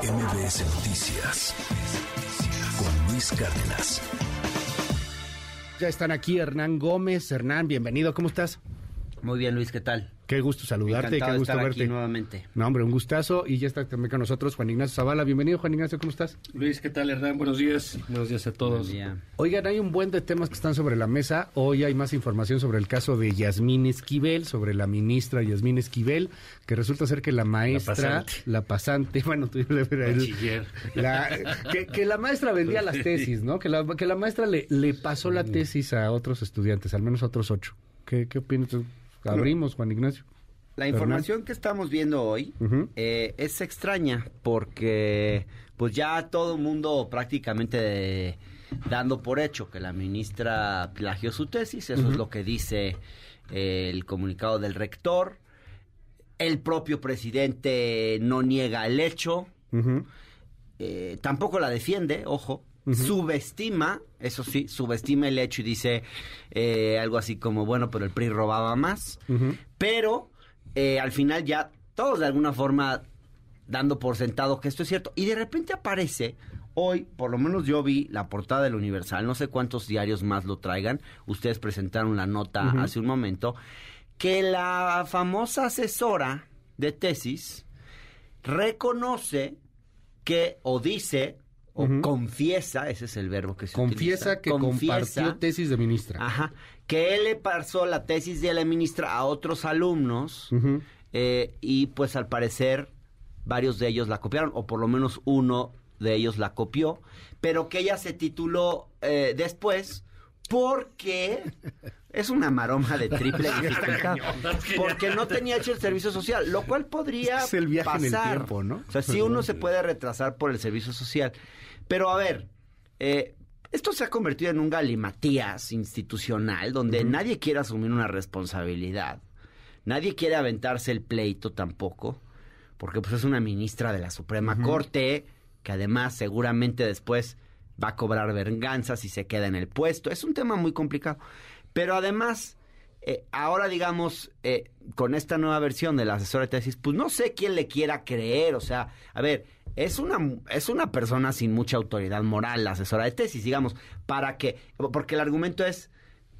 MBS Noticias con Luis Cárdenas. Ya están aquí Hernán Gómez. Hernán, bienvenido, ¿cómo estás? Muy bien, Luis, ¿qué tal? Qué gusto saludarte, Encantado qué de gusto estar verte. aquí nuevamente. No, hombre, un gustazo. Y ya está también con nosotros Juan Ignacio Zavala. Bienvenido, Juan Ignacio, ¿cómo estás? Luis, ¿qué tal, Hernán? Buenos días. Buenos días a todos. Buen día. Oigan, hay un buen de temas que están sobre la mesa. Hoy hay más información sobre el caso de Yasmín Esquivel, sobre la ministra Yasmín Esquivel, que resulta ser que la maestra, pasante. la pasante, bueno, tú le Bachiller. la, que, que la maestra vendía las tesis, ¿no? Que la, que la maestra le, le pasó la tesis a otros estudiantes, al menos a otros ocho. ¿Qué, qué opinas? tú? Abrimos, Juan Ignacio. La información que estamos viendo hoy eh, es extraña porque pues ya todo el mundo prácticamente de- dando por hecho que la ministra plagió su tesis, eso es lo que dice eh, el comunicado del rector. El propio presidente no niega el hecho, eh, tampoco la defiende, ojo, subestima, eso sí, subestima el hecho y dice eh, algo así como, bueno, pero el PRI robaba más, pero eh, al final ya todos de alguna forma dando por sentado que esto es cierto, y de repente aparece, hoy por lo menos yo vi la portada del Universal, no sé cuántos diarios más lo traigan, ustedes presentaron la nota hace un momento, que la famosa asesora de tesis reconoce que o dice o confiesa, ese es el verbo que se Confiesa utiliza, que confiesa, compartió tesis de ministra. Ajá, que él le pasó la tesis de la ministra a otros alumnos eh, y pues al parecer varios de ellos la copiaron o por lo menos uno de ellos la copió, pero que ella se tituló eh, después porque es una maroma de triple dificultad. Porque no tenía hecho el servicio social, lo cual podría Es el viaje en el pasar. tiempo, ¿no? O sea, sí uno se puede retrasar por el servicio social. Pero a ver, eh, esto se ha convertido en un galimatías institucional donde nadie quiere asumir una responsabilidad. Nadie quiere aventarse el pleito tampoco, porque pues es una ministra de la Suprema Corte que además seguramente después va a cobrar venganza si se queda en el puesto. Es un tema muy complicado. Pero además, eh, ahora digamos, eh, con esta nueva versión de la asesora de tesis, pues no sé quién le quiera creer. O sea, a ver, es una, es una persona sin mucha autoridad moral, la asesora de tesis, digamos, para que, porque el argumento es,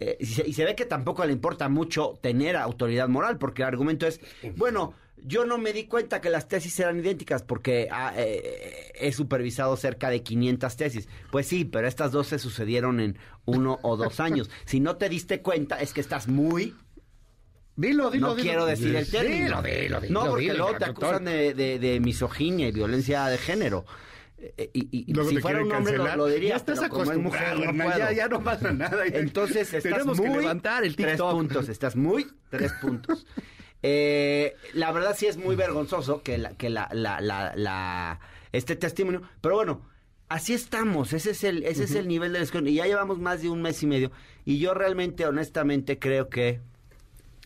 eh, y, se, y se ve que tampoco le importa mucho tener autoridad moral, porque el argumento es, bueno, yo no me di cuenta que las tesis eran idénticas porque ah, eh, he supervisado cerca de 500 tesis. Pues sí, pero estas dos se sucedieron en uno o dos años. Si no te diste cuenta, es que estás muy... Dilo, dilo, no dilo. quiero decir el término. Dilo, dilo, dilo, no, porque luego te acusan de, de- de misoginia y violencia de género. Eh, Y, y- si fuera un hombre lo, lo diría, Ya estás mujer, acostumbrado, no ya, ya no pasa nada. Entonces estás Tenemos muy... que levantar el Tres TikTok. puntos, estás muy... Tres puntos. Eh, la verdad sí es muy vergonzoso que, la, que la, la, la, la- este testimonio... Pero bueno, así estamos. Ese es el, ese es el nivel de desconexión. Y ya llevamos más de un mes y medio. Y yo realmente, honestamente, creo que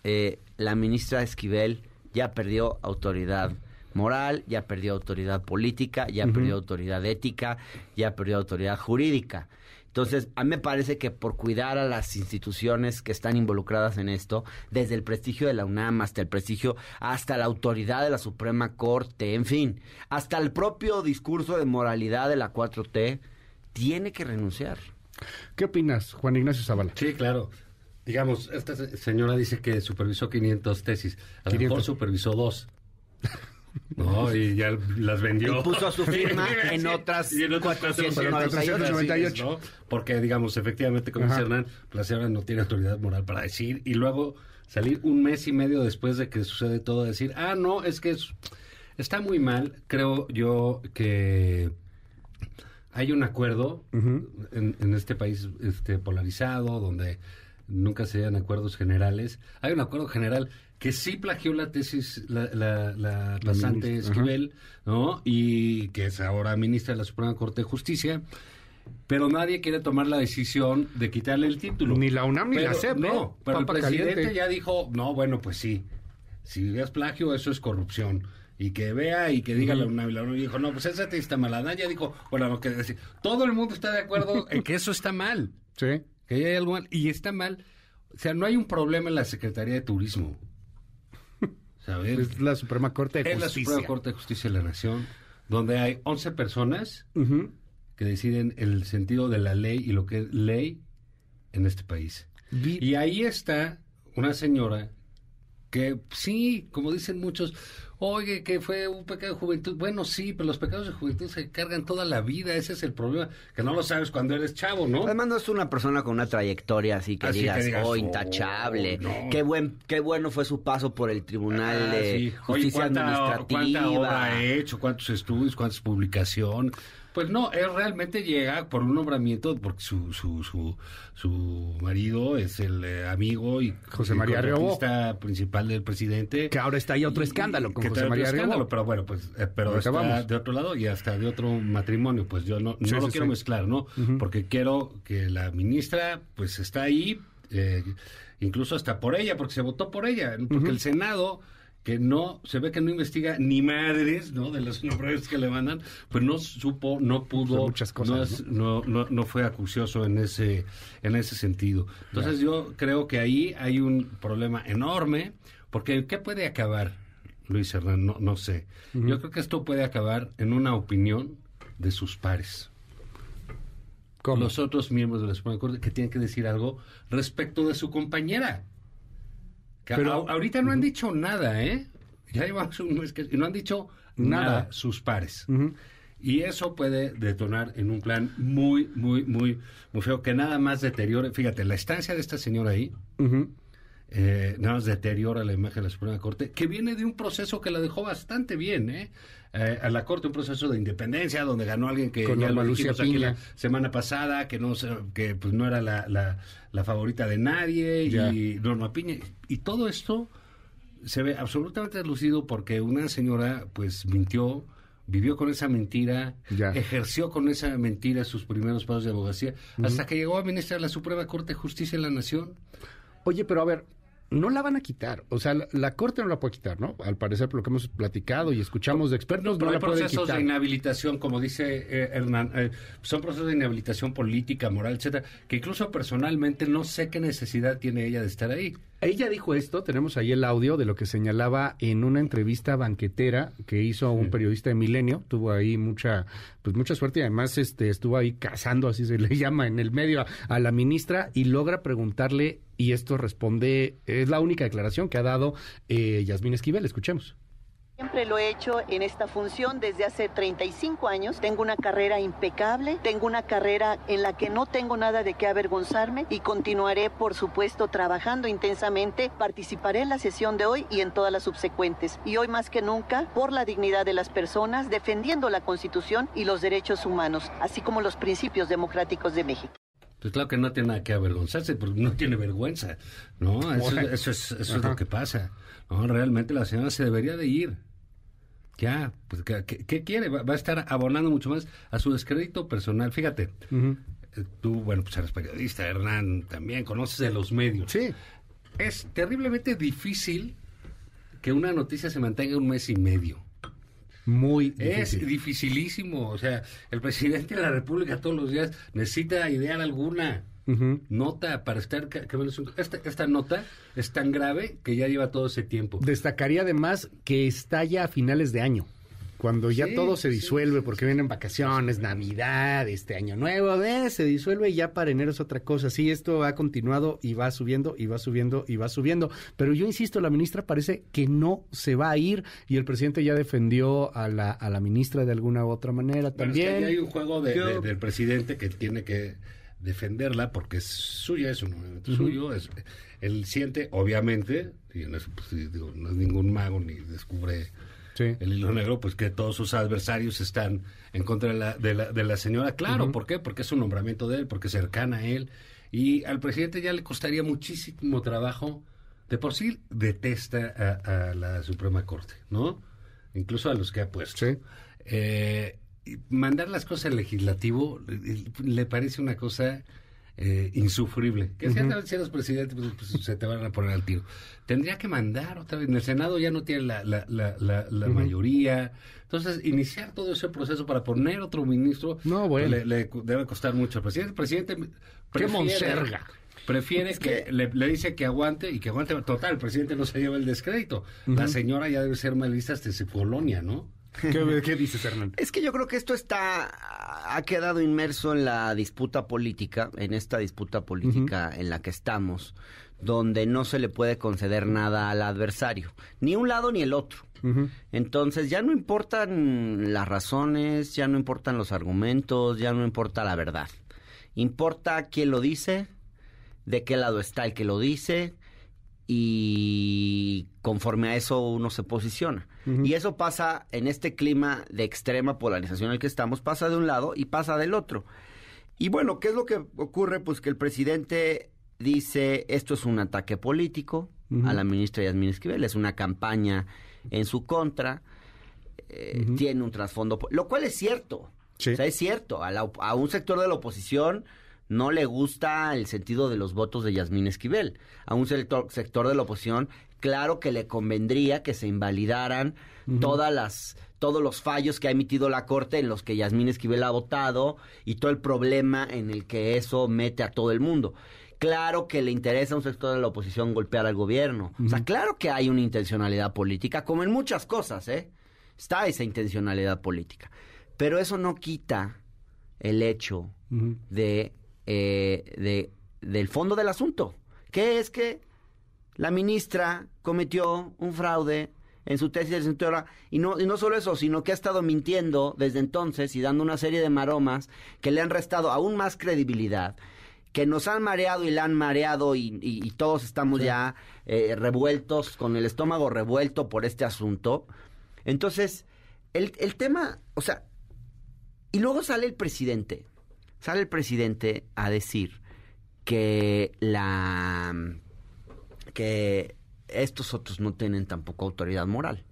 eh, la ministra Esquivel ya perdió autoridad moral, ya perdió autoridad política, ya perdió autoridad ética, ya perdió autoridad jurídica. Entonces, a mí me parece que por cuidar a las instituciones que están involucradas en esto, desde el prestigio de la UNAM hasta el prestigio, hasta la autoridad de la Suprema Corte, en fin, hasta el propio discurso de moralidad de la 4T, tiene que renunciar. ¿Qué opinas, Juan Ignacio Zavala? Sí, claro. Digamos, esta se- señora dice que supervisó 500 tesis. A lo 500. mejor supervisó dos. No, y ya las vendió. Y puso su firma en otras Y en otras 498. 498. ¿no? Porque, digamos, efectivamente, como dice. Hernán, la señora no tiene autoridad moral para decir y luego salir un mes y medio después de que sucede todo a decir, ah, no, es que es- está muy mal. Creo yo que hay un acuerdo en, en este país este, polarizado donde nunca se dan acuerdos generales. Hay un acuerdo general que sí plagió la tesis la, la, la pasante ministra, ajá. Esquivel, ¿no? Y que es ahora ministra de la Suprema Corte de Justicia. Pero nadie quiere tomar la decisión de quitarle el título. Ni la UNAM ni la Pero- SEP, ¿eh? No, pero Papa el presidente caliente. ya dijo, no, bueno, pues sí. Si es plagio, eso es corrupción. Y que vea y que diga la UNAM. Y la UNAM dijo, no, pues esa te está malada. Ya dijo, bueno, lo que decir. Todo el mundo está de acuerdo en que eso está mal. Sí. Que hay algo mal. Y está mal. O sea, no hay un problema en la Secretaría de Turismo. ¿Sabes? Es la Suprema Corte de Es la Justicia. Suprema Corte de Justicia de la Nación. donde hay 11 personas Ujú. que deciden el sentido de la ley y lo que es ley en este país. Y ahí está una señora que sí, como dicen muchos, oye, que fue un pecado de juventud. Bueno, sí, pero los pecados de juventud se cargan toda la vida. Ese es el problema, que no lo sabes cuando eres chavo, ¿no? Además no es una persona con una trayectoria así que, Así que digas, oh, oh, intachable. no. Qué buen, qué bueno fue su paso por el Tribunal Ah, de sí. Oye, Justicia ¿cuánta, Administrativa. ¿Cuánta obra ha hecho? ¿Cuántos estudios? ¿Cuántas publicaciones? Pues no, él realmente llega por un nombramiento porque su su su, su marido es el eh, amigo y José María Riobó. principal del presidente. Que ahora está ahí otro Y- escándalo con que José otro María escándalo, pero bueno, pues eh, pero está de otro lado y hasta de otro matrimonio, pues yo no, no Sí, lo sí, quiero sí. mezclar, ¿no? Porque quiero que la ministra pues está ahí eh, incluso hasta por ella, porque se votó por ella, porque el Senado que no, se ve que no investiga ni madres, ¿no? De los nombres que le mandan, pues no supo, no pudo, muchas cosas, no, es- no, no, no fue acucioso en ese, en ese sentido. Entonces yo creo que ahí hay un problema enorme, porque ¿en ¿qué puede acabar, Luis Hernán? No, no sé. Yo creo que esto puede acabar en una opinión de sus pares ¿Cómo? los otros miembros de la Suprema Corte que tienen que decir algo respecto de su compañera. Pero- ahorita no han dicho nada, ¿eh? Ya llevamos un mes que no han dicho nada, Nada. sus pares. Y eso puede detonar en un plan muy, muy, muy, muy feo, que nada más deteriore. Fíjate, la estancia de esta señora ahí. Eh, nada más deteriora la imagen de la Suprema Corte, que viene de un proceso que la dejó bastante bien, ¿eh? Eh, a la Corte, un proceso de independencia, donde ganó alguien que Con ya lo Lucía aquí la semana pasada, que no que pues no era la, la, la favorita de nadie, Ya. y Norma Piña. Y todo esto se ve absolutamente deslucido porque una señora pues mintió, vivió con esa mentira, Ya. ejerció con esa mentira sus primeros pasos de abogacía, hasta que llegó a ministra de la Suprema Corte de Justicia de la Nación. Oye, pero a ver, no la van a quitar. O sea, la, la Corte no la puede quitar, ¿no? Al parecer, por lo que hemos platicado y escuchamos de expertos, no, Pero la pueden procesos de inhabilitación, como dice eh, Hernán, eh, son procesos de inhabilitación política, moral, etcétera, que incluso personalmente no sé qué necesidad tiene ella de estar ahí. Ella dijo esto, tenemos ahí el audio de lo que señalaba en una entrevista banquetera que hizo un periodista de Milenio, tuvo ahí mucha pues mucha suerte y además este estuvo ahí cazando, así se le llama en el medio a, a la ministra y logra preguntarle y esto responde, es la única declaración que ha dado eh, Yasmín Esquivel, escuchemos. Siempre lo he hecho en esta función desde hace 35 años. Tengo una carrera impecable, tengo una carrera en la que no tengo nada de qué avergonzarme y continuaré, por supuesto, trabajando intensamente. Participaré en la sesión de hoy y en todas las subsecuentes. Y hoy más que nunca, por la dignidad de las personas, defendiendo la Constitución y los derechos humanos, así como los principios democráticos de México. Pues claro que no tiene nada que avergonzarse, porque no tiene vergüenza, ¿no? Eso, es, eso es lo que pasa. No, realmente la señora se debería de ir. Ya, pues, ¿qué, quiere? Va, va a estar abonando mucho más a su descrédito personal. Fíjate, eh, tú, bueno, pues eres periodista, Hernán, también conoces de los medios. Sí, Es terriblemente difícil que una noticia se mantenga un mes y medio. Muy Es dificilísimo. O sea, el presidente de la República todos los días necesita idear alguna nota para estar... Esta, esta nota es tan grave que ya lleva todo ese tiempo. Destacaría además que está ya a finales de año, cuando ya Sí, todo se disuelve sí, porque sí. vienen vacaciones, Navidad, este año nuevo, ¿ves? se disuelve y ya para enero es otra cosa. Sí, esto ha continuado y va subiendo y va subiendo y va subiendo. Pero yo insisto, la ministra parece que no se va a ir y el presidente ya defendió a la, a la ministra de alguna u otra manera Bueno, es que también. ahí hay un juego de- Yo- de- del presidente que tiene que defenderla porque es suya, es un movimiento suyo. Es, él siente, obviamente, y en eso, pues, digo, no es ningún mago ni descubre Sí. el hilo negro, pues que todos sus adversarios están en contra de la, de la, de la señora. Claro, ¿por qué? Porque es un nombramiento de él, porque es cercana a él. Y al presidente ya le costaría muchísimo trabajo. De por sí detesta a, a la Suprema Corte, ¿no? Incluso a los que ha puesto. Sí. Eh, mandar las cosas al legislativo eh, le parece una cosa eh, insufrible. Que ciertamente si eres presidente, pues, pues, se te van a poner al tiro. Tendría que mandar otra vez. En el Senado ya no tiene la, la, la, la, la mayoría. Entonces, iniciar todo ese proceso para poner otro ministro No, bueno. le, le debe costar mucho al presidente. El presidente ¡Qué prefiere- monserga! Prefiere que, le, le dice que aguante y que aguante. Total, el presidente no se lleva el descrédito. La señora ya debe ser malista hasta su colonia, ¿no? ¿Qué, qué dices, Hernán? Es que yo creo que esto está ha quedado inmerso en la disputa política, en esta disputa política en la que estamos, donde no se le puede conceder nada al adversario, ni un lado ni el otro. Entonces ya no importan las razones, ya no importan los argumentos, ya no importa la verdad. Importa quién lo dice, de qué lado está el que lo dice y conforme a eso uno se posiciona. Y eso pasa en este clima de extrema polarización en el que estamos, pasa de un lado y pasa del otro. Y bueno, ¿qué es lo que ocurre? Pues que el presidente dice, esto es un ataque político a la ministra Yasmín Esquivel, es una campaña en su contra, eh, tiene un trasfondo, lo cual es cierto. Sí. O sea, es cierto, a, la a un sector de la oposición no le gusta el sentido de los votos de Yasmín Esquivel. A un sector, sector de la oposición, claro que le convendría que se invalidaran todas las todos los fallos que ha emitido la Corte en los que Yasmín Esquivel ha votado y todo el problema en el que eso mete a todo el mundo. Claro que le interesa a un sector de la oposición golpear al gobierno. O sea, claro que hay una intencionalidad política, como en muchas cosas, ¿eh? Está esa intencionalidad política. Pero eso no quita el hecho de, eh, de- del fondo del asunto, que es que la ministra cometió un fraude en su tesis de licenciatura y no, y no solo eso, sino que ha estado mintiendo desde entonces y dando una serie de maromas que le han restado aún más credibilidad, que nos han mareado y la han mareado y, y- y todos estamos ya eh, revueltos, con el estómago revuelto por este asunto. Entonces, el, el tema, o sea, y luego sale el presidente, sale el presidente a decir que la que estos otros no tienen tampoco autoridad moral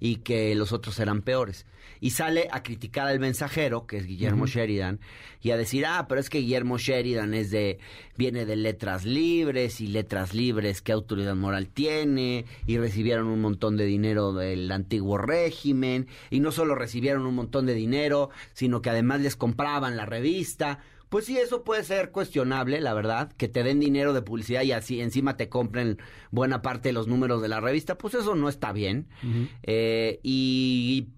y que los otros eran peores. Y sale a criticar al mensajero, que es Guillermo Sheridan, y a decir, ah, pero es que Guillermo Sheridan es de, viene de letras libres, y letras libres, ¿qué autoridad moral tiene? Y recibieron un montón de dinero del antiguo régimen, y no solo recibieron un montón de dinero, sino que además les compraban la revista. Pues sí, eso puede ser cuestionable, la verdad, que te den dinero de publicidad y así encima te compren buena parte de los números de la revista, pues eso no está bien. Eh, y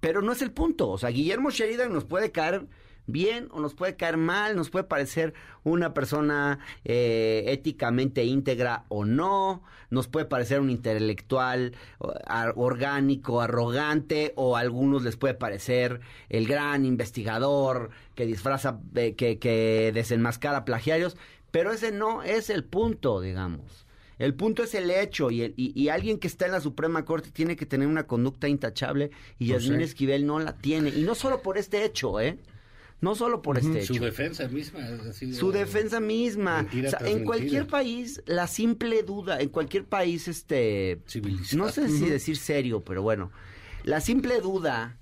pero no es el punto, o sea, Guillermo Sheridan nos puede caer bien o nos puede caer mal, nos puede parecer una persona eh, éticamente íntegra o no, nos puede parecer un intelectual orgánico, arrogante, o a algunos les puede parecer el gran investigador que disfraza, eh, que, que desenmascara plagiarios, pero ese no es el punto, digamos. El punto es el hecho y, el- y, y alguien que está en la Suprema Corte tiene que tener una conducta intachable y Pues Yasmín. Esquivel no la tiene. Y no solo por este hecho, ¿eh? No solo por este Su hecho. defensa misma es así. de- Su defensa misma. Mentira O sea, tras en mentira. cualquier país, la simple duda, en cualquier país, este... Civilizado. No sé si decir serio, pero bueno. La simple duda,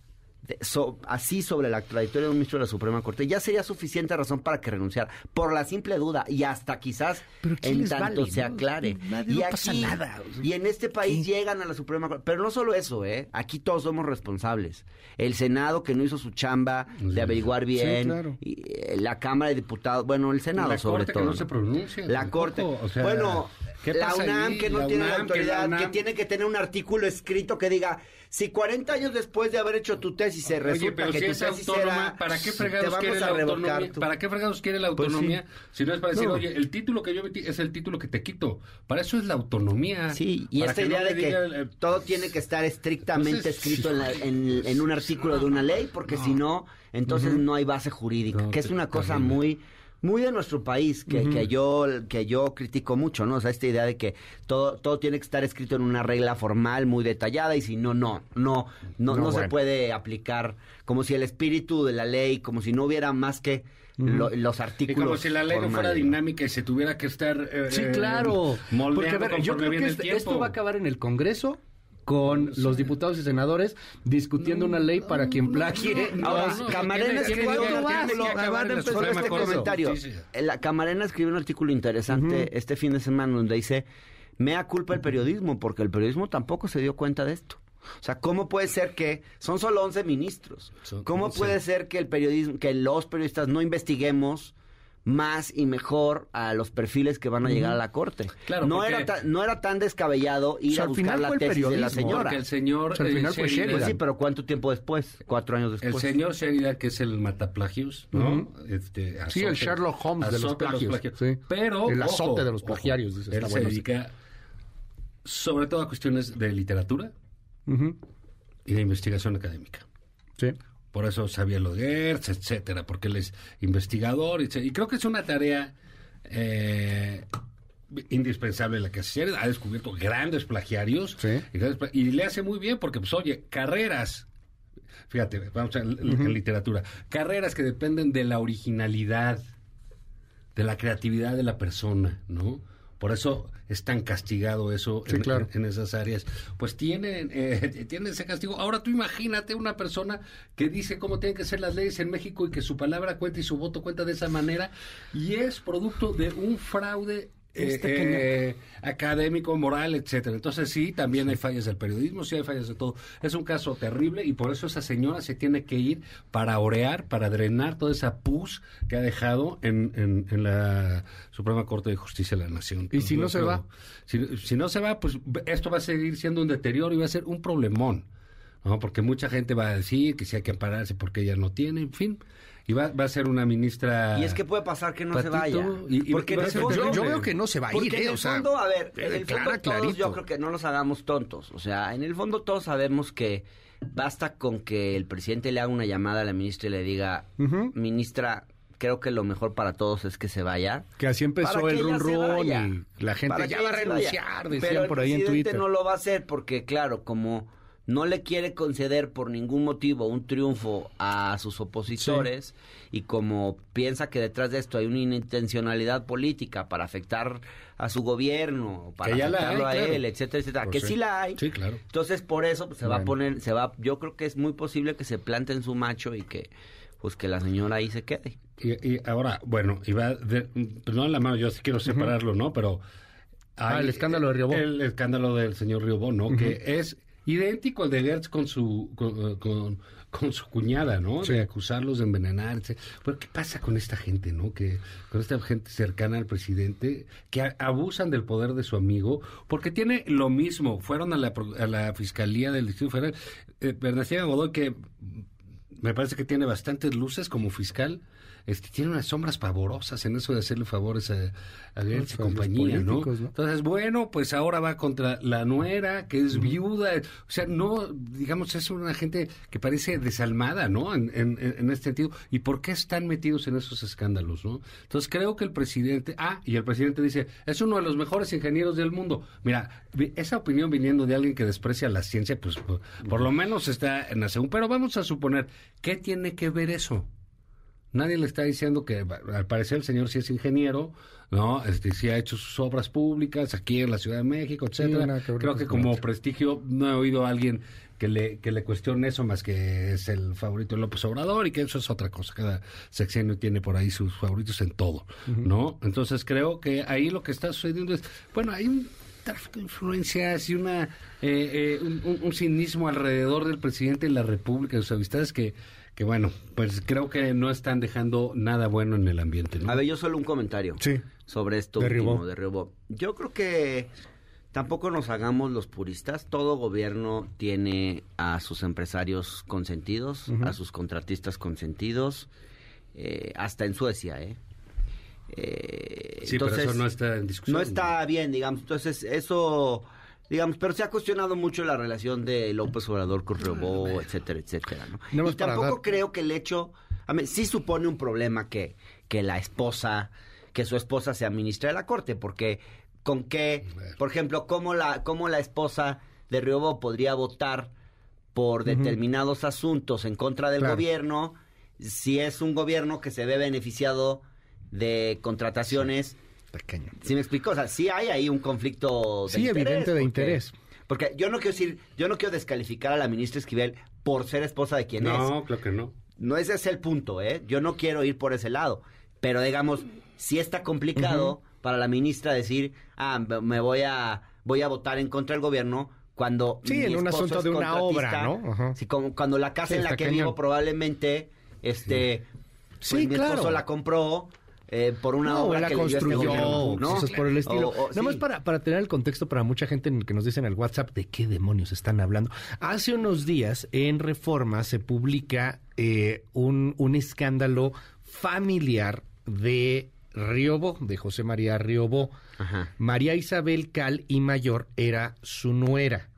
so- así sobre la trayectoria de un ministro de la Suprema Corte, ya sería suficiente razón para que renunciara. Por la simple duda, y hasta quizás Pero ¿quién en tanto vale, se no? aclare. Nadie- y no pasa aquí- nada. Y en este país llegan a la Suprema Corte. Pero no solo eso, ¿eh? Aquí todos somos responsables. El Senado que no hizo su chamba de averiguar bien. claro. y, eh, la Cámara de Diputados, bueno, el Senado la sobre corte todo. que no se pronuncia. La tampoco, Corte. o sea, bueno, ¿qué la pasa UNAM ahí? que no La tiene la UNAM, que la autoridad, que, tiene que tener un artículo escrito que diga, si 40 años después de haber hecho tu tesis se resulta Oye, pero que si tu es tesis autónoma, era, ¿para qué fregados quiere la autonomía? tu- ¿Para qué fregados quiere la Pues sí. autonomía? Si no es para decir, No. oye, el título que yo metí es el título que te quito. Para eso es la autonomía. Sí, y esta idea de que diga, eh, todo tiene que estar estrictamente Entonces, escrito en, la- en- en un artículo de una ley, porque si no, entonces no hay base jurídica, que es una cosa muy muy de nuestro país que, que yo que yo critico mucho, ¿no? O sea, esta idea de que todo todo tiene que estar escrito en una regla formal muy detallada y si no no no no, no, se bueno. puede aplicar como si el espíritu de la ley, como si no hubiera más que lo- los Y artículos como si la ley no fuera dinámica y se tuviera que estar eh, Sí, eh, claro. moldeando Porque, a ver, yo creo que este- esto va a acabar en el Congreso con los diputados y senadores discutiendo una ley para quien plagie. Ahora, Camarena escribió un este comentario. La Camarena escribió un artículo interesante este fin de semana donde dice: Mea culpa el periodismo, porque el periodismo tampoco se dio cuenta de esto. O sea, ¿cómo puede ser que son solo 11 ministros? ¿Cómo 11. puede ser que el periodismo, que los periodistas no investiguemos más y mejor a los perfiles que van a llegar a la corte. Claro, no era ta- no era tan descabellado ir O sea, a buscar final la fue el tesis de la señora. Porque el señor O sea, al eh, final fue Sheridan- Pues sí, pero ¿cuánto tiempo después? Cuatro años El después. señor Sheridan, que es el mataplagios, ¿no? Este, Sí, el azote- Sherlock Holmes de los azote plagios, sí. Pero. El ojo, azote de los ojo, plagiarios, dice, Él se bueno, dedica sobre todo a cuestiones de literatura y de investigación académica. Sí. Por eso sabía lo de Gertz, etcétera, porque él es investigador. Se- y creo que es una tarea eh, indispensable la que Sheridan. Ha descubierto grandes plagiarios Sí. y, grandes pla- y le hace muy bien porque, pues, oye, carreras. Fíjate, vamos a en literatura. Carreras que dependen de la originalidad, de la creatividad de la persona, ¿no? Por eso es tan castigado eso Sí, en, claro. en esas áreas. Pues tienen, eh, tienen ese castigo. Ahora tú imagínate una persona que dice cómo tienen que ser las leyes en México y que su palabra cuenta y su voto cuenta de esa manera y es producto de un fraude eh, eh, académico, moral, etcétera. Entonces sí, también hay fallas del periodismo, sí hay fallas de todo. Es un caso terrible y por eso esa señora se tiene que ir para orear, para drenar toda esa pus que ha dejado en, en- en la Suprema Corte de Justicia de la Nación. ¿Y si no se va? Si, si no se va, pues esto va a seguir siendo un deterioro y va a ser un problemón. ¿no? Porque mucha gente va a decir que sí hay que ampararse porque ella no tiene, en fin. Y va, va a ser una ministra... Y es que puede pasar que no se vaya. y- y porque el ser fondo, Yo, yo veo que no se va a ir, en ¿eh? el O sea, fondo, a ver, en el clara, fondo todos clarito. yo creo que no los hagamos tontos. O sea, en el fondo todos sabemos que basta con que el presidente le haga una llamada a la ministra y le diga, ministra, creo que lo mejor para todos es que se vaya. Que así empezó el run run y la gente ya va a renunciar, Pero decían el por ahí en presidente Twitter. no lo va a hacer porque, claro, como no le quiere conceder por ningún motivo un triunfo a sus opositores y como piensa que detrás de esto hay una intencionalidad política para afectar a su gobierno, para afectarlo hay, a claro. él, etcétera, etcétera, Pues que sí. sí la hay. Sí, claro. Entonces, por eso pues, se va a poner, se va, yo creo que es muy posible que se plante en su macho y que pues que la señora ahí se quede. Y, y ahora, bueno, va de- pues no en la mano, yo sí quiero separarlo, ¿no? Pero... Ah, el escándalo de Riobó. El escándalo del señor Riobó, ¿no? Que es idéntico al de Gertz con su con, con- con su cuñada, ¿no? Sí. De acusarlos de envenenarse. Pero ¿qué pasa con esta gente, no? Que con esta gente cercana al presidente que a- abusan del poder de su amigo porque tiene lo mismo. Fueron a la, a la fiscalía del Distrito Federal. Eh, Bernardino Godoy que me parece que tiene bastantes luces como fiscal. Este, tiene unas sombras pavorosas en eso de hacerle favores a, a Gertz y Pues, compañía, ¿no? Entonces, bueno, pues ahora va contra la nuera, que es viuda. O sea, no, digamos, es una gente que parece desalmada, ¿no? En, en, en este sentido. ¿Y por qué están metidos en esos escándalos, no? Entonces, creo que el presidente. Ah, y el presidente dice: es uno de los mejores ingenieros del mundo. Mira, esa opinión viniendo de alguien que desprecia la ciencia, pues por, por lo menos está en la segunda. Pero vamos a suponer, ¿qué tiene que ver eso? Nadie le está diciendo que al parecer el señor sí es ingeniero, ¿no? Este, sí ha hecho sus obras públicas aquí en la Ciudad de México, etcétera. Creo que como prestigio no he oído a alguien que le, que le cuestione eso más que es el favorito de López Obrador y que eso es otra cosa. Cada sexenio tiene por ahí sus favoritos en todo, ¿no? Entonces creo que ahí lo que está sucediendo es, bueno, hay un tráfico de influencias y una eh, eh, un, un- un cinismo alrededor del presidente de la República, de sus amistades que, que bueno, pues creo que no están dejando nada bueno en el ambiente, ¿no? A ver, yo solo un comentario Sí. sobre esto De último Riobó. de Riobó. Yo creo que tampoco nos hagamos los puristas. Todo gobierno tiene a sus empresarios consentidos, a sus contratistas consentidos, eh, hasta en Suecia, ¿eh? Eh, sí, pero eso no está en discusión. no está bien, digamos. Entonces, eso, digamos, pero se ha cuestionado mucho la relación de López Obrador con Riobó, etcétera, etcétera, ¿no? Y tampoco dar- creo que el hecho, a mí, sí supone un problema que, que la esposa, que su esposa sea ministra de la Corte, porque con qué, por ejemplo, cómo la, cómo la esposa de Riobó podría votar por determinados asuntos en contra del Claro. gobierno, si es un gobierno que se ve beneficiado de contrataciones Pequeño. ¿Sí me explico? O sea, sí hay ahí un conflicto de Sí, interés. evidente de porque- interés. Porque yo no quiero decir, yo no quiero descalificar a la ministra Esquivel por ser esposa de quien es. No, creo que no. No ese es el punto, ¿eh? Yo no quiero ir por ese lado. Pero digamos, sí está complicado para la ministra decir, ah, me- voy a, voy a votar en contra del gobierno cuando Sí, mi en un esposo asunto es de una obra, ¿no? Ajá. Sí, como cuando la casa Sí, en la que cañón. vivo probablemente, este, Sí, pues mi esposo claro. la compró eh, por una no, obra la que este construyó, gobierno, ¿no? cosas por el estilo. O- o- Nada más para, para tener el contexto para mucha gente en el que nos dicen en el WhatsApp de qué demonios están hablando. Hace unos días en Reforma se publica eh, un, un escándalo familiar de Riobó, de José María Riobó. Ajá. María Isabel Cal y Mayor era su nuera.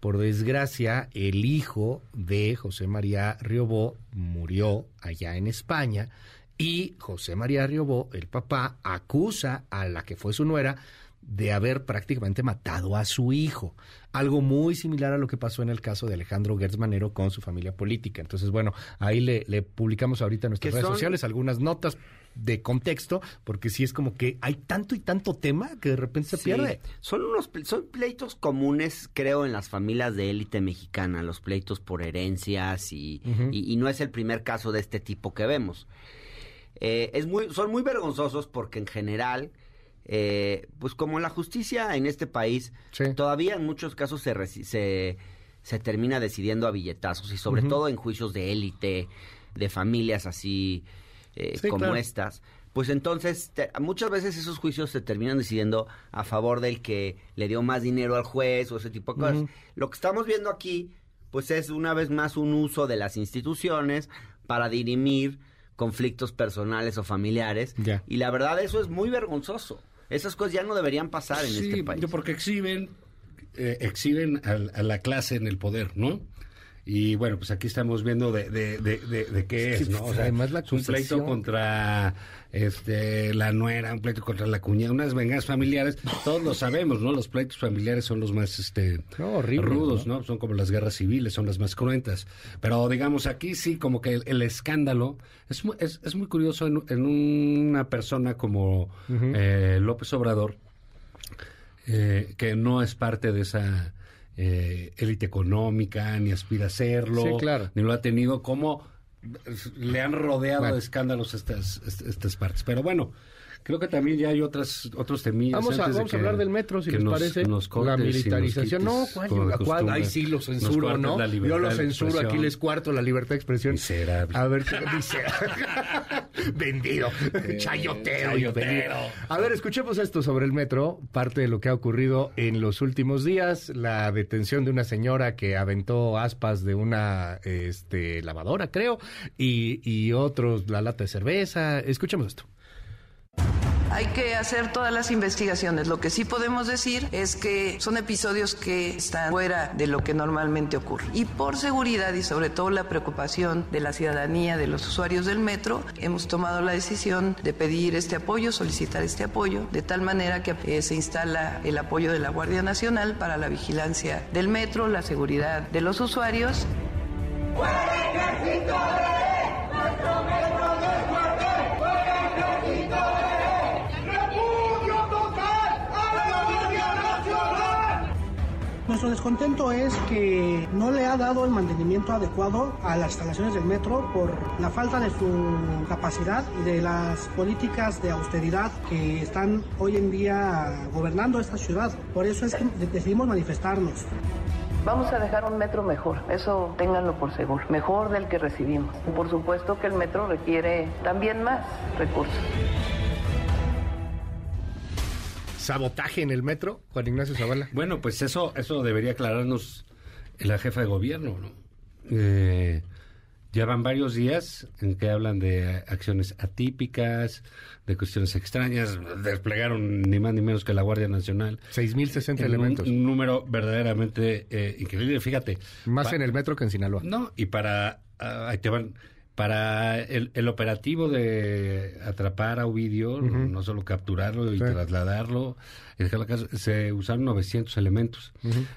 Por desgracia, el hijo de José María Riobó murió allá en España y José María Riobó, el papá, acusa a la que fue su nuera de haber prácticamente matado a su hijo. Algo muy similar a lo que pasó en el caso de Alejandro Gertz Manero con su familia política. Entonces, bueno, ahí le, le publicamos ahorita en nuestras redes son- sociales algunas notas de contexto, porque sí es como que hay tanto y tanto tema que de repente se Sí. pierde. Son unos son pleitos comunes, creo, en las familias de élite mexicana, los pleitos por herencias y, Ujú. y- y no es el primer caso de este tipo que vemos. Eh, es muy, son muy vergonzosos porque en general, eh, pues como la justicia en este país, Sí. todavía en muchos casos se, se, se termina decidiendo a billetazos y sobre todo en juicios de élite, de familias así eh, Sí, como claro. estas. Pues entonces, te- muchas veces esos juicios se terminan decidiendo a favor del que le dio más dinero al juez o ese tipo de cosas. Lo que estamos viendo aquí, pues es una vez más un uso de las instituciones para dirimir conflictos personales o familiares. Y la verdad, eso es muy vergonzoso. Esas cosas ya no deberían pasar en Sí, este país. porque exhiben, eh, exhiben al- a, la clase en el poder, ¿no? Y bueno, pues aquí estamos viendo de, de, de, de- de qué Es ¿no? O sea, además, la es un pleito contra este, la nuera, un pleito contra la cuñada, unas venganzas familiares. Todos lo sabemos, ¿no? Los pleitos familiares son los más este, No, rudos, ¿no? ¿no? Son como las guerras civiles, son las más cruentas. Pero digamos, aquí sí, como que el, el escándalo es, es, es muy curioso en, en una persona como eh, López Obrador, eh, que no es parte de esa eh, élite económica, ni aspira a serlo, Sí, claro. ni lo ha tenido, como le han rodeado Bueno. de escándalos estas, est- estas partes. Pero bueno, creo que también ya hay otras otros temillas. Vamos a, antes de vamos a hablar del metro, si que les nos- parece. nos la militarización. No, ¿cuál? Ay, sí, lo censuro, ¿no? Yo lo censuro, aquí les cuarto la libertad de expresión. Miserable. A ver dice. Vendido. Chayotero. y chayotero. vendido. A ver, escuchemos esto sobre el metro. Parte de lo que ha ocurrido en los últimos días. La detención de una señora que aventó aspas de una este, lavadora, creo. Y, y otros, la lata de cerveza. Escuchemos esto. Hay que hacer todas las investigaciones. Lo que sí podemos decir es que son episodios que están fuera de lo que normalmente ocurre. Y por seguridad y sobre todo la preocupación de la ciudadanía, de los usuarios del metro, hemos tomado la decisión de pedir este apoyo, solicitar este apoyo, de tal manera que eh, se instala el apoyo de la Guardia Nacional para la vigilancia del metro, la seguridad de los usuarios. Nuestro descontento es que no le ha dado el mantenimiento adecuado a las instalaciones del metro por la falta de su capacidad y de las políticas de austeridad que están hoy en día gobernando esta ciudad. Por eso es que decidimos manifestarnos. Vamos a dejar un metro mejor, eso ténganlo por seguro, mejor del que recibimos. Por supuesto que el metro requiere también más recursos. Sabotaje en el metro, Juan Ignacio Zavala. Bueno, pues eso, eso debería aclararnos la jefa de gobierno, ¿no? Eh, ya van varios días en que hablan de acciones atípicas, de cuestiones extrañas. Desplegaron ni más ni menos que la Guardia Nacional. 6.060 En un- elementos. Un, número verdaderamente eh, increíble. Fíjate. Más en el metro que en Sinaloa. No, y para. ah, ahí te van. Para el, el operativo de atrapar a Ovidio, no solo capturarlo y Sí. trasladarlo, acá, se usaron 900 elementos.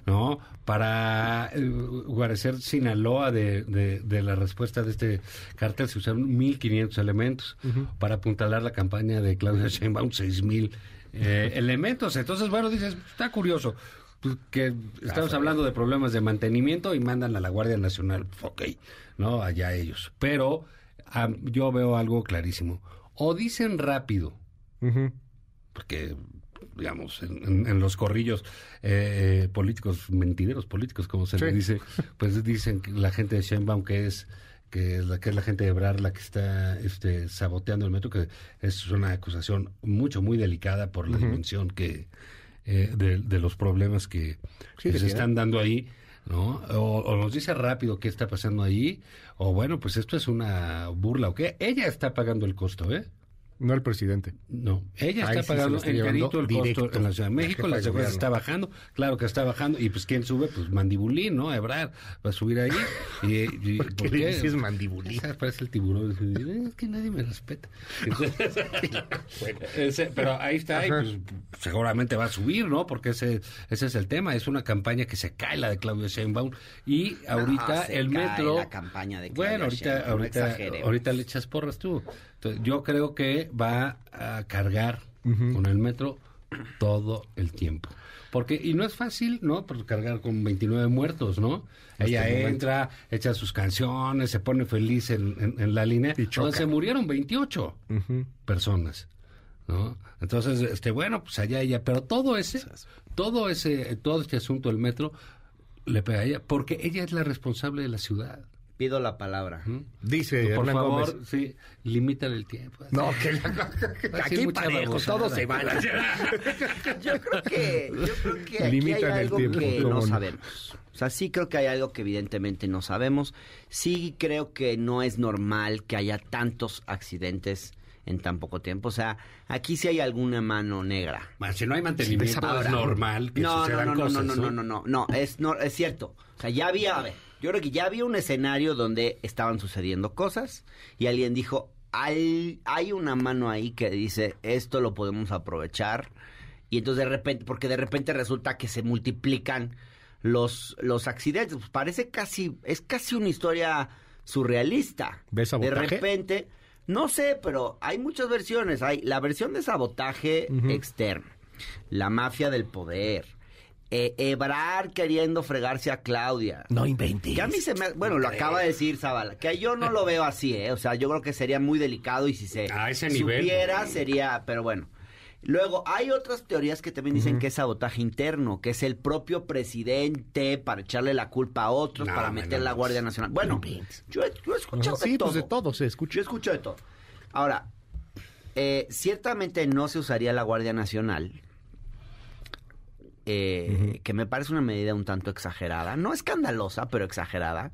¿no? Para eh, guarecer Sinaloa de, de, de la respuesta de este cártel se usaron 1.500 elementos. Para apuntalar la campaña de Claudia Sheinbaum, 6.000 eh, elementos. Entonces, bueno, dices, está curioso. pues, que estamos hablando de problemas de mantenimiento y mandan a la Guardia Nacional, ok, ¿no? Allá ellos. Pero yo veo algo clarísimo. O dicen rápido, porque, digamos, en, en- en los corrillos eh, políticos, mentideros políticos, como se Sí. le dice, pues dicen que la gente de Sheinbaum que es que es la que es la gente de Ebrar la que está este saboteando el metro que es una acusación mucho muy delicada por la dimensión que eh, de, de los problemas que, se tiene. están dando ahí ¿no? O, o nos dice rápido qué está pasando ahí, o bueno, pues esto es una burla, ¿o qué? Ella está pagando el costo, ¿eh? No el presidente. No, ella Ahí está pagando está el directo. costo en la Ciudad de México, la seguridad está bajando, claro que está bajando, y pues ¿quién sube? Pues Mandibulín, ¿no? Ebrard va a subir ahí. Y, y- ¿Por qué le dices Mandibulín? Esa Parece el tiburón. Es que nadie me respeta. Ese- pero ahí está, y pues seguramente va a subir, ¿no? Porque ese, ese es el tema, es una campaña que se cae la de Claudio Sheinbaum, y ahorita se el cae metro... la campaña de Claudia bueno, ahorita, Sheinbaum, ahorita, ahorita le echas porras tú. Entonces, yo creo que va a cargar con el metro todo el tiempo. Porque, y no es fácil, ¿no? Por cargar con 29 muertos, ¿no? Ella entra, echa sus canciones, se pone feliz en, en- en la línea. Y donde se murieron 28 personas, ¿no? Entonces, este, bueno, pues allá ella, pero todo ese, todo ese, todo este asunto del metro le pega a ella, porque ella es la responsable de la ciudad. Pido la palabra. Dice Por Hernán favor, Gómez. sí, limítale el tiempo. No, que Así aquí mucha parejo, babosada. todos se van. Yo creo que, yo creo que aquí hay Limitan el algo tiempo, que no no. sabemos. O sea, sí creo que hay algo que evidentemente no sabemos. Sí creo que no es normal que haya tantos accidentes en tan poco tiempo. O sea, aquí sí hay alguna mano negra. Bueno, si no hay mantenimiento, Ahora, es normal que no, no, sucedan no, no, cosas, no, no, no, no, no, es, no, es cierto. O sea, ya había, a ver, yo creo que ya había un escenario donde estaban sucediendo cosas y alguien dijo, hay, hay una mano ahí que dice, esto lo podemos aprovechar. Y entonces de repente, porque de repente resulta que se multiplican los, los accidentes. Pues parece casi, es casi una historia surrealista. ¿Ves De sabotaje? repente, no sé, pero hay muchas versiones. Hay la versión de sabotaje externo, la mafia del poder, eh, Ebrar queriendo fregarse a Claudia. No inventes. Que a mí se me... Bueno, lo acaba de decir Zavala, que yo no lo veo así, ¿eh? O sea, yo creo que sería muy delicado y si se A ese nivel. supiera sería... Pero bueno. Luego, hay otras teorías que también dicen que es sabotaje interno, que es el propio presidente para echarle la culpa a otros, No, para meter no, la. Guardia Nacional. Bueno, yo, he- yo he escuchado Sí, de todo. pues de todo se escucha. Yo escucho de todo. Ahora, eh, ciertamente no se usaría la Guardia Nacional, eh, que me parece una medida un tanto exagerada, no escandalosa, pero exagerada.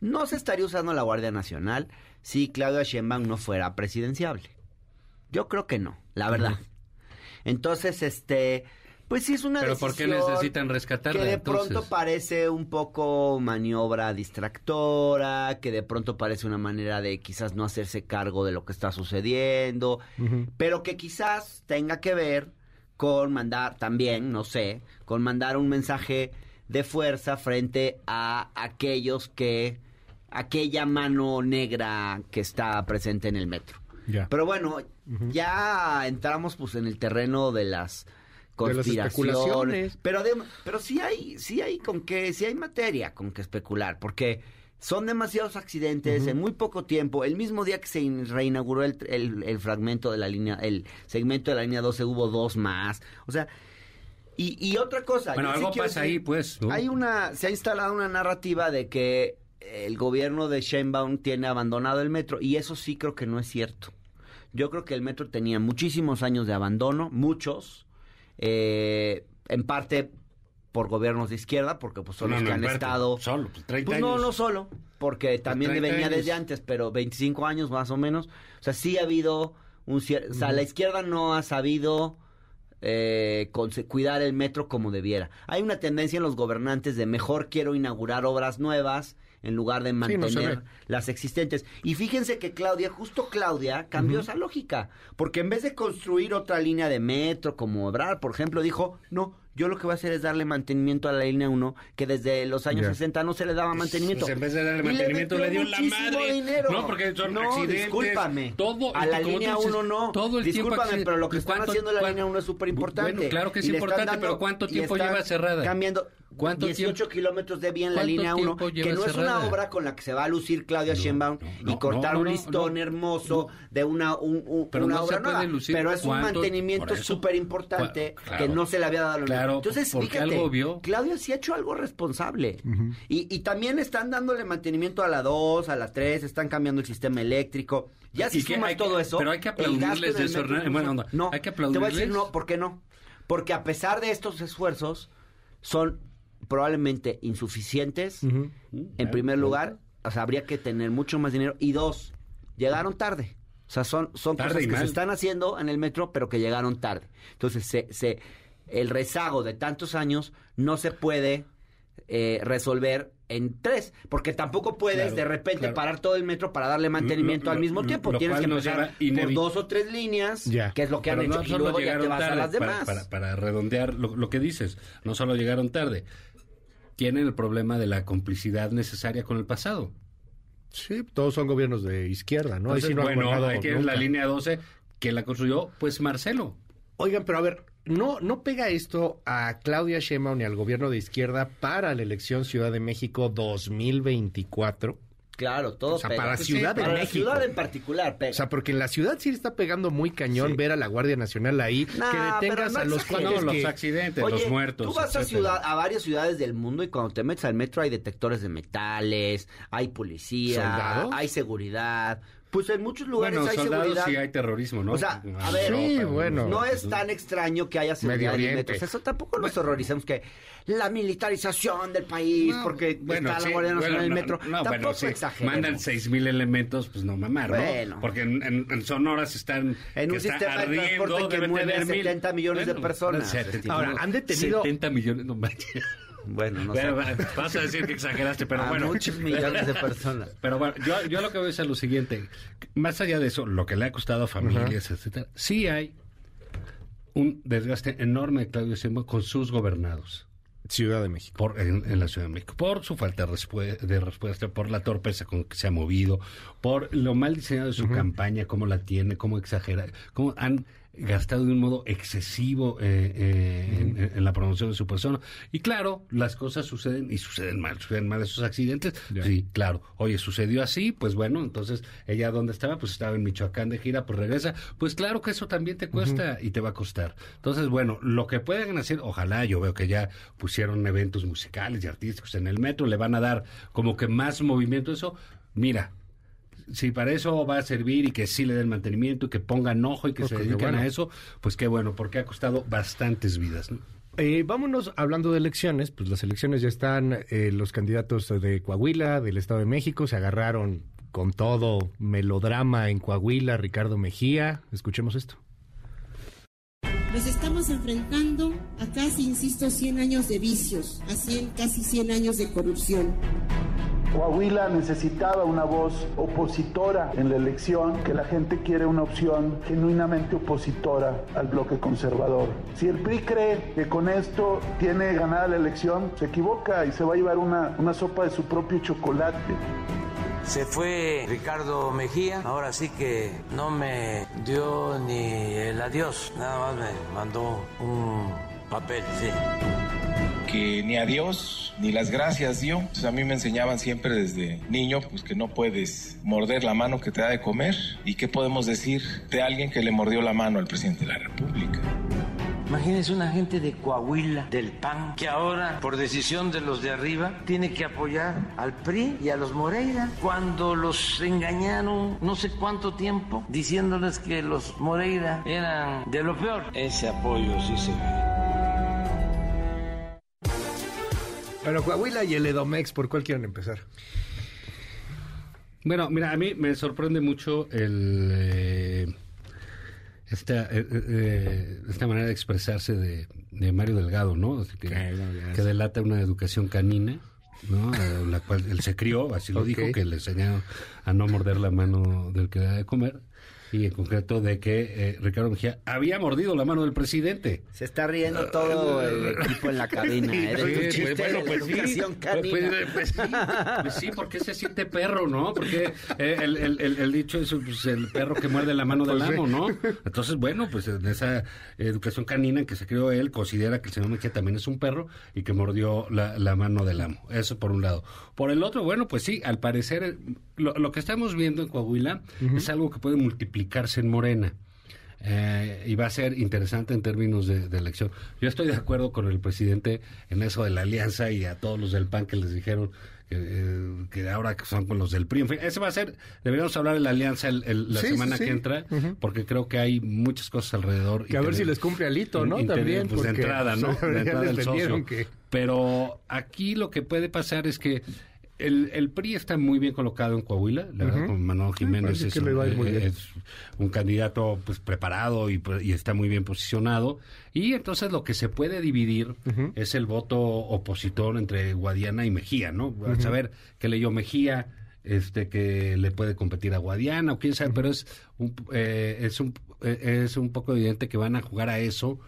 No se estaría usando la Guardia Nacional si Claudia Sheinbaum no fuera presidenciable. Yo creo que no, la verdad. Entonces, este, pues sí es una Pero ¿por qué necesitan rescatarla, Que de entonces? pronto parece un poco maniobra distractora, que de pronto parece una manera de quizás no hacerse cargo de lo que está sucediendo, pero que quizás tenga que ver con mandar también, no sé, con mandar un mensaje de fuerza frente a aquellos que aquella mano negra que está presente en el metro. Pero bueno, ya entramos pues en el terreno de las De las conspiraciones. especulaciones. pero de- pero sí hay, sí hay con qué, sí hay materia con que especular, porque son demasiados accidentes en muy poco tiempo. El mismo día que se in- reinauguró el, el- el fragmento de la línea, el segmento de la línea 12 hubo dos más. O sea, y, y otra cosa. Bueno, sí algo pasa decir- ahí, pues, ¿no? Hay una, se ha instalado una narrativa de que el gobierno de Sheinbaum tiene abandonado el metro y eso sí creo que no es cierto. Yo creo que el metro tenía muchísimos años de abandono, muchos, eh, en parte por gobiernos de izquierda, porque pues son No, los no, que han estado... Solo, pues 30 Pues años. no, no solo, porque también 30 venía años. desde antes, pero 25 años más o menos. O sea, sí ha habido un cier- O sea, la izquierda no ha sabido eh, conse- cuidar el metro como debiera. Hay una tendencia en los gobernantes de mejor quiero inaugurar obras nuevas en lugar de mantener las existentes. Y fíjense que Claudia, justo Claudia, cambió esa lógica. Porque en vez de construir otra línea de metro como Obrar, por ejemplo, dijo, no, yo lo que voy a hacer es darle mantenimiento a la línea 1, que desde los años Ya. 60 no se le daba mantenimiento. Pues en vez de darle mantenimiento, le, dio la madre. dinero. No, porque son no, accidentes. discúlpame. Todo, a la línea dices, 1 no. Todo el tiempo discúlpame, pero lo que ¿Y están haciendo en la línea 1 es súper importante. Bueno, claro que es Y le están importante, dando- pero ¿cuánto tiempo lleva cerrada? Cambiando. ¿Cuánto 18 kilómetros de vía en la ¿Cuánto línea 1, tiempo que no es una obra con la que se va a lucir Claudia No, Sheinbaum no, y no, cortar no, un listón no. hermoso de una, un- un- Pero una obra nueva. lucir Pero es un mantenimiento súper importante claro. que no se le había dado a la Claro, Entonces, fíjate. Claudia sí ha hecho algo responsable. y, y también están dándole mantenimiento a la 2, a la 3, están cambiando el sistema eléctrico. Ya si sumas hay que- todo eso... pero hay que aplaudirles el eso, metro onda. No, Hay que te voy a decir aplaudirles. no, ¿por qué no? Porque a pesar de estos esfuerzos, son probablemente insuficientes. En primer lugar, o sea, habría que tener mucho más dinero. Y dos, llegaron tarde. O sea, son, son Tarde cosas que se están haciendo en el metro, pero que llegaron tarde. Entonces, se, se, el rezago de tantos años no se puede eh, resolver en tres, porque tampoco puedes Claro, de repente claro. parar todo el metro para darle mantenimiento Lo- al mismo tiempo. Tienes que empezar por dos o tres líneas, Ya. que es lo que han hecho, no y luego ya te vas a las para- demás. Para, para redondear lo, lo que dices, no solo llegaron tarde, tienen el problema de la complicidad necesaria con el pasado. Sí, todos son gobiernos de izquierda, ¿no? Ahí Entonces, sí no han bueno, ahí tienes la línea 12, ¿quién la construyó? Pues Marcelo. Oigan, pero a ver, ¿no, ¿no pega esto a Claudia Sheinbaum ni al gobierno de izquierda para la elección Ciudad de México 2024? Claro, todo O sea, pega. para Pues Ciudad de para México. la ciudad en particular pega. O sea, porque en la ciudad sí está pegando muy cañón ver a la Guardia Nacional ahí, que pero detengas no a los No, que... los accidentes, Oye, los muertos. Tú vas a, ciudad, a varias ciudades del mundo y cuando te metes al metro hay detectores de metales, hay policía, ¿Soldados? hay seguridad. Pues en muchos lugares Bueno, hay soldados seguridad. sí hay terrorismo, ¿no? O sea, Ah, a ver, no, Sí, pero- bueno. No es tan extraño que haya seguridad en el Oriente. metro. O sea, eso tampoco nos horrorizamos que la militarización del país, No, porque bueno, está sí, la Guardia Nacional bueno, en el no, metro. No, tampoco bueno, sí, exageremos. mandan seis mil elementos, pues no mamar, ¿no? Bueno. Porque en, en- en Sonora se están... En un está sistema de transporte que mueve a tener mil. 70 millones de personas. 70, Ahora, han detenido- 70 millones, no manches. Bueno, no sé. Vas a decir que exageraste, pero a bueno. muchos millones de personas. Pero bueno, yo, yo lo que veo es a lo siguiente. Más allá de eso, lo que le ha costado a familias, etcétera, sí hay un desgaste enorme de Claudio Sheinbaum con sus gobernados Ciudad de México. por, en, en la Ciudad de México, por su falta de respuesta, por la torpeza con que se ha movido, por lo mal diseñado de su campaña, cómo la tiene, cómo exagera, cómo han gastado de un modo excesivo eh, eh, en, en- en la promoción de su persona. Y claro, las cosas suceden y suceden mal, suceden mal esos accidentes. Sí, claro. Oye, sucedió así, pues bueno, entonces ella dónde estaba, pues estaba en Michoacán de gira, pues regresa. Pues claro que eso también te cuesta y te va a costar. Entonces, bueno, lo que pueden hacer, ojalá, yo veo que ya pusieron eventos musicales y artísticos en el metro, le van a dar como que más movimiento eso. Mira, si para eso va a servir y que sí le den mantenimiento y que pongan ojo y que Pues se dediquen bueno. a eso, pues qué bueno, porque ha costado bastantes vidas. ¿no? Eh, vámonos hablando de elecciones, pues las elecciones ya están, eh, los candidatos de Coahuila, del Estado de México, se agarraron con todo melodrama en Coahuila, Ricardo Mejía, escuchemos esto. Nos estamos enfrentando a casi, insisto, 100 años de vicios, a 100, casi 100 años de corrupción. Coahuila necesitaba una voz opositora en la elección, que la gente quiere una opción genuinamente opositora al bloque conservador. Si el PRI cree que con esto tiene ganada la elección, se equivoca y se va a llevar una, una sopa de su propio chocolate. Se fue Ricardo Mejía, ahora sí que no me dio ni el adiós, nada más me mandó un papel, sí. Que ni adiós ni las gracias dio. Entonces, a mí me enseñaban siempre desde niño pues que no puedes morder la mano que te da de comer y qué podemos decir de alguien que le mordió la mano al presidente de la República. Imagínense una gente de Coahuila, del PAN, que ahora, por decisión de los de arriba, tiene que apoyar al PRI y a los Moreira, cuando los engañaron no sé cuánto tiempo, diciéndoles que los Moreira eran de lo peor. Ese apoyo sí se ve. Bueno, Coahuila y el Edomex, ¿por cuál quieren empezar? Bueno, mira, a mí me sorprende mucho el eh, esta eh, eh, esta manera de expresarse de, de Mario Delgado, ¿no? Que, delata una educación canina, ¿no? Eh, la cual él se crió, así lo dijo, que le enseñaron a no morder la mano del que da de comer. y en concreto de que eh, Ricardo Mejía había mordido la mano del presidente. Se está riendo todo el equipo en la cabina. ¿eh? Sí, chiste pues, bueno, pues sí, educación pues, canina. pues, sí, pues sí, porque se siente perro, ¿no? Porque eh, el, el- el- el dicho es pues, el perro que muerde la mano del Pues amo, ¿no? Entonces, bueno, pues en esa educación canina en que se crió él, considera que el señor Mejía también es un perro y que mordió la, la mano del amo. Eso por un lado. Por el otro, bueno, pues sí, al parecer eh, lo, lo que estamos viendo en Coahuila es algo que puede multiplicarse en Morena. Eh, y va a ser interesante en términos de, de elección. Yo estoy de acuerdo con el presidente en eso de la alianza y a todos los del PAN que les dijeron que, eh, que ahora que son con los del PRI. En fin, ese va a ser, deberíamos hablar de la alianza el- el- la Sí, semana sí, sí. que entra, porque creo que hay muchas cosas alrededor. Que a ver si les cumple alito, ¿no? También, Pues de entrada, ¿no? De entrada les el vendieron socio. que- Pero aquí lo que puede pasar es que el, el PRI está muy bien colocado en Coahuila, la verdad, con Manuel Jiménez es, que a eh, es un candidato pues preparado y, y está muy bien posicionado. Y entonces lo que se puede dividir es el voto opositor entre Guadiana y Mejía, ¿no? A Ujú. saber qué leyó Mejía, este que le puede competir a Guadiana o quién sabe, pero es un, eh, es un eh, es un poco evidente que van a jugar a eso.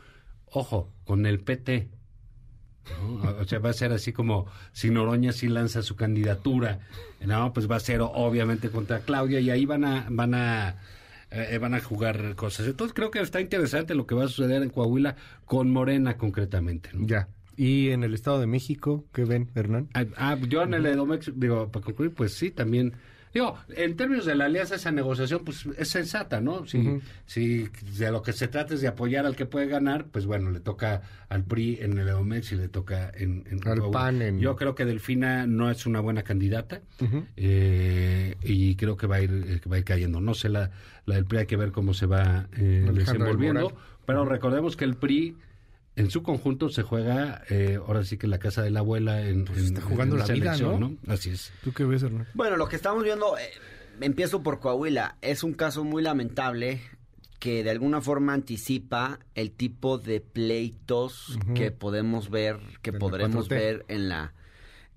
Ojo, con el PT. ¿No? O sea, va a ser así como si Noroña sí lanza su candidatura, no, pues va a ser obviamente contra Claudia y ahí van a van a eh, van a jugar cosas. Entonces creo que está interesante lo que va a suceder en Coahuila con Morena concretamente. ¿no? Ya. ¿Y en el Estado de México qué ven, Hernán? Ah, ah, yo en el Edomex, digo, para concluir, pues sí, también. Digo, en términos de la alianza, esa negociación, pues es sensata, ¿no? Si, si de lo que se trata es de apoyar al que puede ganar, pues bueno, le toca al PRI en el Edomex y le toca en. en Al Coahuila. PAN en- Yo creo que Delfina no es una buena candidata eh, y creo que va a ir eh, que va a ir cayendo. No sé, la, la del PRI hay que ver cómo se va eh, desenvolviendo, pero recordemos que el PRI en su conjunto se juega, eh, ahora sí que en la casa de la abuela en, Pues en- está jugando en la vida, elección, ¿no? Así es. ¿Tú qué ves, Hernán? Bueno, lo que estamos viendo, eh, empiezo por Coahuila, es un caso muy lamentable que de alguna forma anticipa el tipo de pleitos que podemos ver, que la podremos 4T. ver en la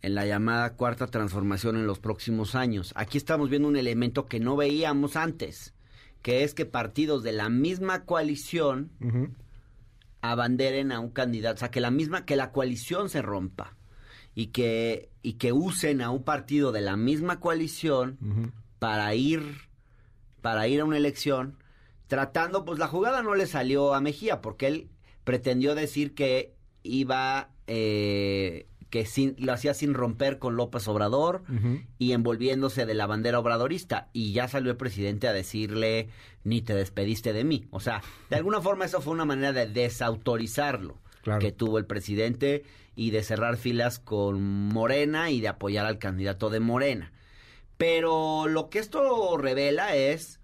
en la llamada cuarta transformación en los próximos años. Aquí estamos viendo un elemento que no veíamos antes, que es que partidos de la misma coalición. Abanderen a un candidato, o sea, que la misma, que la coalición se rompa y que, y que usen a un partido de la misma coalición para ir, para ir a una elección, tratando, pues la jugada no le salió a Mejía, porque él pretendió decir que iba, eh, que sin, lo hacía sin romper con López Obrador, y envolviéndose de la bandera obradorista. Y ya salió el presidente a decirle, ni te despediste de mí. O sea, de alguna forma eso fue una manera de desautorizarlo Claro. que tuvo el presidente y de cerrar filas con Morena y de apoyar al candidato de Morena. Pero lo que esto revela es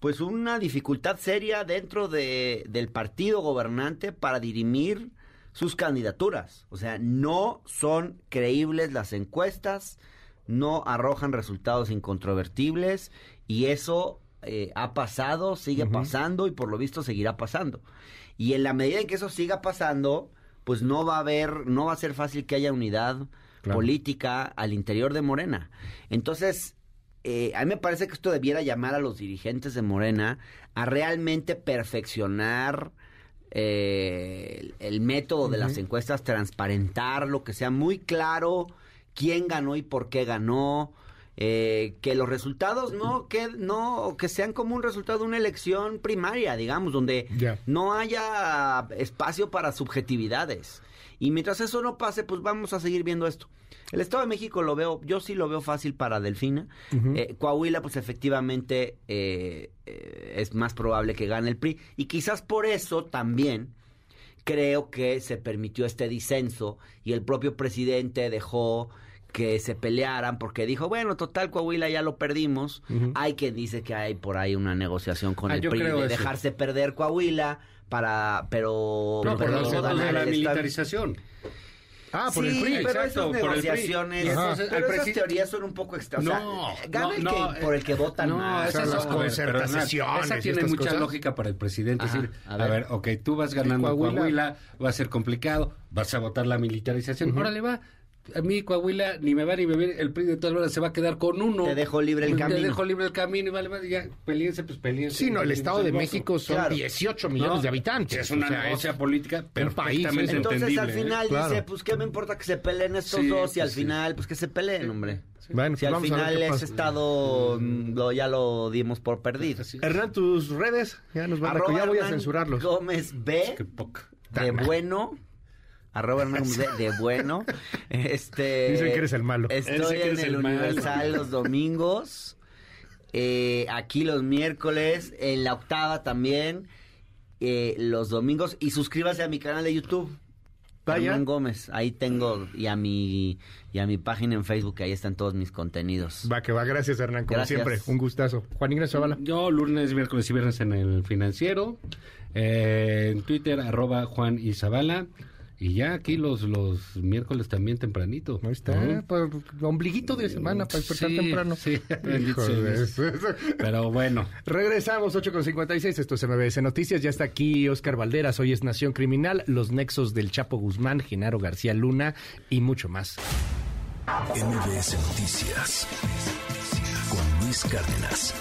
pues una dificultad seria dentro de, del partido gobernante para dirimir sus candidaturas. O sea, no son creíbles las encuestas, no arrojan resultados incontrovertibles y eso eh, ha pasado, sigue pasando y por lo visto seguirá pasando. Y en la medida en que eso siga pasando, pues no va a haber, no va a ser fácil que haya unidad Claro. política al interior de Morena. Entonces, eh, a mí me parece que esto debiera llamar a los dirigentes de Morena a realmente perfeccionar eh, el, el método de las encuestas, transparentarlo, que sea muy claro quién ganó y por qué ganó. eh, que los resultados no que no que sean como un resultado de una elección primaria digamos donde no haya espacio para subjetividades. Y mientras eso no pase pues vamos a seguir viendo esto el Estado de México lo veo yo sí lo veo fácil para Delfina. Eh, Coahuila pues efectivamente eh, eh, es más probable que gane el PRI y quizás por eso también creo que se permitió este disenso y el propio presidente dejó que se pelearan porque dijo, bueno, total Coahuila ya lo perdimos. Hay quien dice que hay por ahí una negociación con Ah, el PRI de eso. dejarse perder Coahuila para pero No, pero de ganar la estado. Ah, por sí, el PRI. pero exacto, esas por el PRI. negociaciones, pero esas teorías son un poco extra. o sea, No, gana no, el no, que, por el que votan no, más. esas ver, concertaciones Esa tiene mucha cosas. lógica para el presidente. Ajá, decir, a a ver. ver, ok, tú vas ganando Coahuila- Coahuila, va a ser complicado, vas a votar la militarización. Ujú. Órale, va. A mí Coahuila ni me va ni me viene, el PRI de todas maneras se va a quedar con uno. Te dejo libre el Te camino. dejo libre el camino y vale, vale, ya, peleense, pues peleense. Sí, no, el Estado de. México son Claro. 18 millones No, de habitantes. Es una o sea, negocia política país, perfectamente Entonces entendible. al ¿eh? final Claro. dice, pues qué me importa que se peleen estos Sí, dos y al pues, sí. final, pues que se peleen, hombre. Bueno, Si pues al final ese estado mm, lo, ya lo dimos por perdido. Hernán, tus redes, ya nos van a... Arroba Ya voy a censurarlos. Gómez B de bueno. Arroba Hernán Gómez B de bueno. Este, Dicen que eres el malo. Estoy en eres el, el malo. Universal los domingos. eh, aquí los miércoles. En la octava también. eh, los domingos. Y suscríbase a mi canal de YouTube. Vaya. Hernán Gómez. Ahí tengo. Y a mi, y a mi página en Facebook. que Ahí están todos mis contenidos. Va, que va. Gracias, Hernán, como Gracias. siempre. Un gustazo. Juan Ignacio Zavala. Yo lunes, miércoles y viernes en el financiero. eh, en Twitter, arroba Juan Izabala. Y ya aquí los, los miércoles también tempranito. Ahí está, ¿no? por ombliguito de semana para despertar Sí, temprano. sí. Pero bueno. Regresamos, 8 con 56. Esto es MBS Noticias. Ya está aquí Oscar Valderas. Hoy es Nación Criminal. Los nexos del Chapo Guzmán, Genaro García Luna y mucho más. MBS Noticias con Luis Cárdenas.